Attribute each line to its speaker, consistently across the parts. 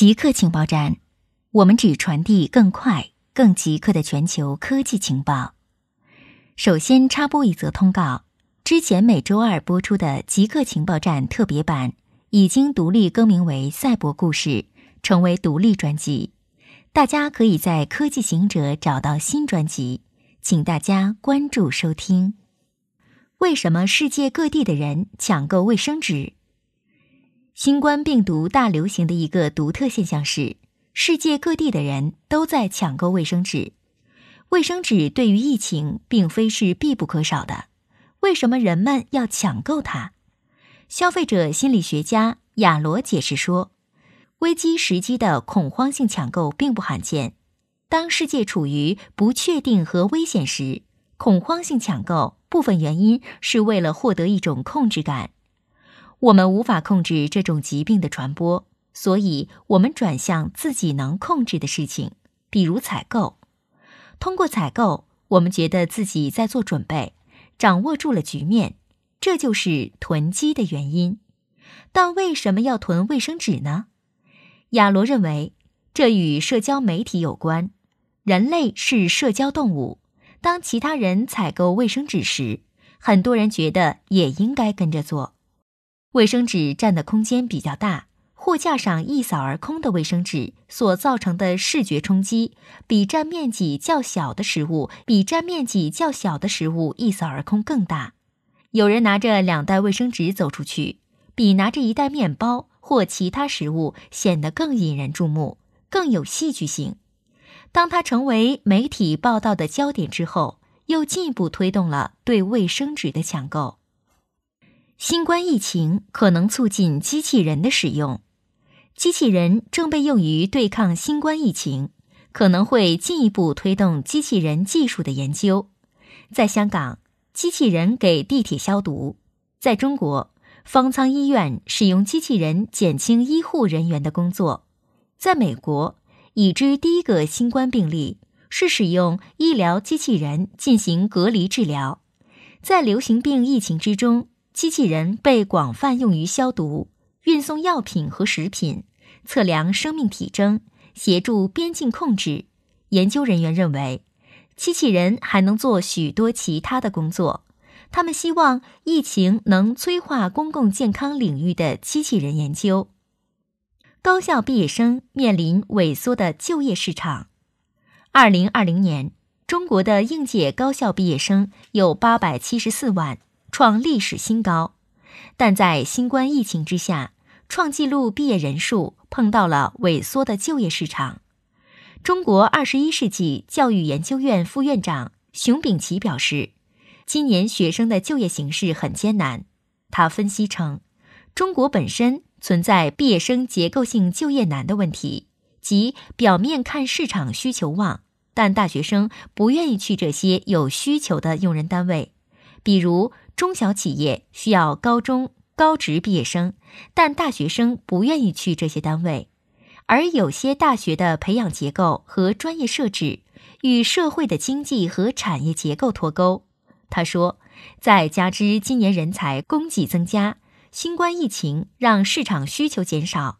Speaker 1: 极客情报站，我们只传递更快、更极客的全球科技情报。首先插播一则通告：之前每周二播出的《极客情报站》特别版已经独立更名为《赛博故事》，成为独立专辑。大家可以在科技行者找到新专辑，请大家关注收听。为什么世界各地的人抢购卫生纸？新冠病毒大流行的一个独特现象是，世界各地的人都在抢购卫生纸。卫生纸对于疫情并非是必不可少的，为什么人们要抢购它？消费者心理学家亚罗解释说，危机时机的恐慌性抢购并不罕见。当世界处于不确定和危险时，恐慌性抢购部分原因是为了获得一种控制感。我们无法控制这种疾病的传播，所以我们转向自己能控制的事情，比如采购。通过采购，我们觉得自己在做准备，掌握住了局面，这就是囤积的原因。但为什么要囤卫生纸呢？亚罗认为，这与社交媒体有关。人类是社交动物，当其他人采购卫生纸时，很多人觉得也应该跟着做。卫生纸占的空间比较大，货架上一扫而空的卫生纸所造成的视觉冲击，比占面积较小的食物比占面积较小的食物一扫而空更大。有人拿着两袋卫生纸走出去，比拿着一袋面包或其他食物显得更引人注目，更有戏剧性。当它成为媒体报道的焦点之后，又进一步推动了对卫生纸的抢购。新冠疫情可能促进机器人的使用，机器人正被用于对抗新冠疫情，可能会进一步推动机器人技术的研究。在香港，机器人给地铁消毒；在中国，方舱医院使用机器人减轻医护人员的工作；在美国，已知第一个新冠病例是使用医疗机器人进行隔离治疗。在流行病疫情之中。机器人被广泛用于消毒、运送药品和食品、测量生命体征、协助边境控制。研究人员认为，机器人还能做许多其他的工作。他们希望疫情能催化公共健康领域的机器人研究。高校毕业生面临萎缩的就业市场。二零二零年，中国的应届高校毕业生有八百七十四万。创历史新高，但在新冠疫情之下，创纪录毕业人数碰到了萎缩的就业市场。中国二十一世纪教育研究院副院长熊丙奇表示，今年学生的就业形势很艰难。他分析称，中国本身存在毕业生结构性就业难的问题，即表面看市场需求旺，但大学生不愿意去这些有需求的用人单位，比如。中小企业需要高中高职毕业生，但大学生不愿意去这些单位，而有些大学的培养结构和专业设置与社会的经济和产业结构脱钩。他说，再加之今年人才供给增加，新冠疫情让市场需求减少。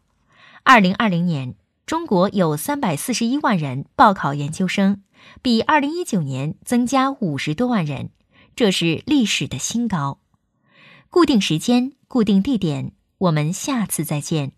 Speaker 1: 二零二零年，中国有三百四十一万人报考研究生，比二零一九年增加五十多万人。这是历史的新高。固定时间，固定地点，我们下次再见。